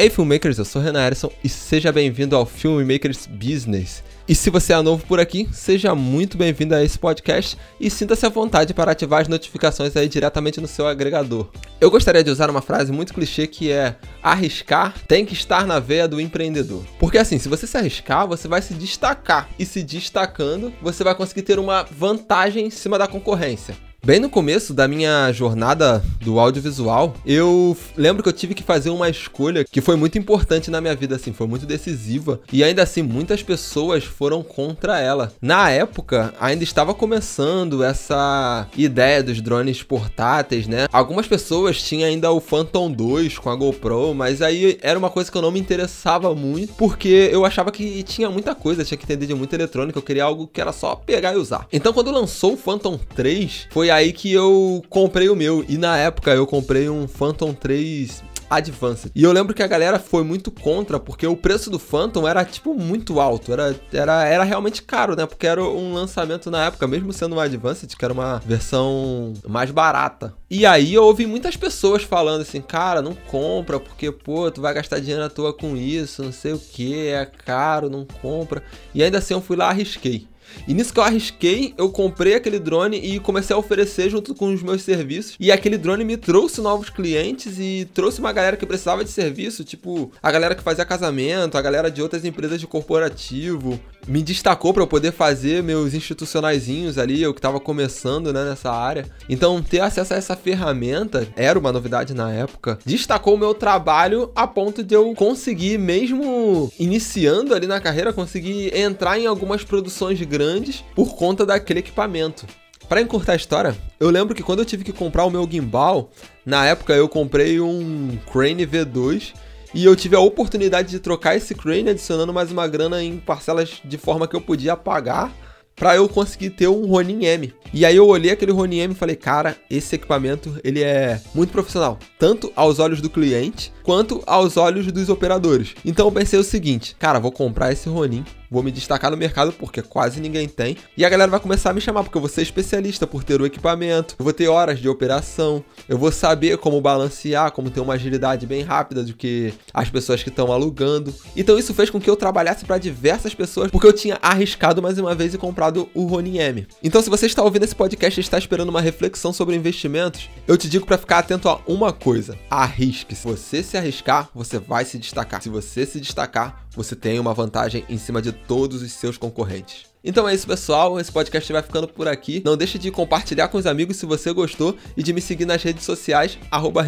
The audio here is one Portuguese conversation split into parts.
Ei, filmmakers, eu sou Renan Erison e seja bem-vindo ao Filmmakers Business. E se você é novo por aqui, seja muito bem-vindo a esse podcast e sinta-se à vontade para ativar as notificações aí diretamente no seu agregador. Eu gostaria de usar uma frase muito clichê que é: arriscar tem que estar na veia do empreendedor. Porque assim, se você se arriscar, você vai se destacar e se destacando, você vai conseguir ter uma vantagem em cima da concorrência. Bem no começo da minha jornada do audiovisual, eu lembro que eu tive que fazer uma escolha que foi muito importante na minha vida, assim, foi muito decisiva. E ainda assim, muitas pessoas foram contra ela. Na época, ainda estava começando essa ideia dos drones portáteis, né? Algumas pessoas tinham ainda o Phantom 2 com a GoPro, mas aí era uma coisa que eu não me interessava muito, porque eu achava que tinha muita coisa, tinha que entender de muita eletrônica, eu queria algo que era só pegar e usar. Então, quando lançou o Phantom 3, foi foi aí que eu comprei o meu. E na época eu comprei um Phantom 3 Advanced. E eu lembro que a galera foi muito contra, porque o preço do Phantom era, tipo, muito alto. Era, era, era realmente caro, né? Porque era um lançamento na época, mesmo sendo um Advanced, que era uma versão mais barata. E aí eu ouvi muitas pessoas falando assim, cara, não compra, porque, pô, tu vai gastar dinheiro à toa com isso, não sei o que, é caro, não compra. E ainda assim eu fui lá arrisquei. E nisso que eu arrisquei, eu comprei aquele drone e comecei a oferecer junto com os meus serviços. E aquele drone me trouxe novos clientes e trouxe uma galera que precisava de serviço, tipo a galera que fazia casamento, a galera de outras empresas de corporativo. Me destacou para eu poder fazer meus institucionaizinhos ali, eu que estava começando né, nessa área. Então, ter acesso a essa ferramenta era uma novidade na época. Destacou o meu trabalho a ponto de eu conseguir, mesmo iniciando ali na carreira, conseguir entrar em algumas produções grandes por conta daquele equipamento. Para encurtar a história, eu lembro que quando eu tive que comprar o meu gimbal, na época eu comprei um Crane V2 e eu tive a oportunidade de trocar esse Crane adicionando mais uma grana em parcelas de forma que eu podia pagar para eu conseguir ter um Ronin M. E aí eu olhei aquele Ronin M e falei, cara, esse equipamento ele é muito profissional, tanto aos olhos do cliente quanto aos olhos dos operadores. Então eu pensei o seguinte, cara, vou comprar esse Ronin vou me destacar no mercado porque quase ninguém tem. E a galera vai começar a me chamar porque eu vou ser especialista por ter o equipamento, eu vou ter horas de operação, eu vou saber como balancear, como ter uma agilidade bem rápida do que as pessoas que estão alugando. Então isso fez com que eu trabalhasse para diversas pessoas porque eu tinha arriscado mais uma vez e comprado o Ronin M. Então se você está ouvindo esse podcast e está esperando uma reflexão sobre investimentos, eu te digo para ficar atento a uma coisa: arrisque. Se você se arriscar, você vai se destacar. Se você se destacar, você tem uma vantagem em cima de todos os seus concorrentes. Então é isso, pessoal. Esse podcast vai ficando por aqui. Não deixe de compartilhar com os amigos se você gostou e de me seguir nas redes sociais, arroba.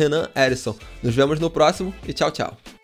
Nos vemos no próximo e tchau, tchau.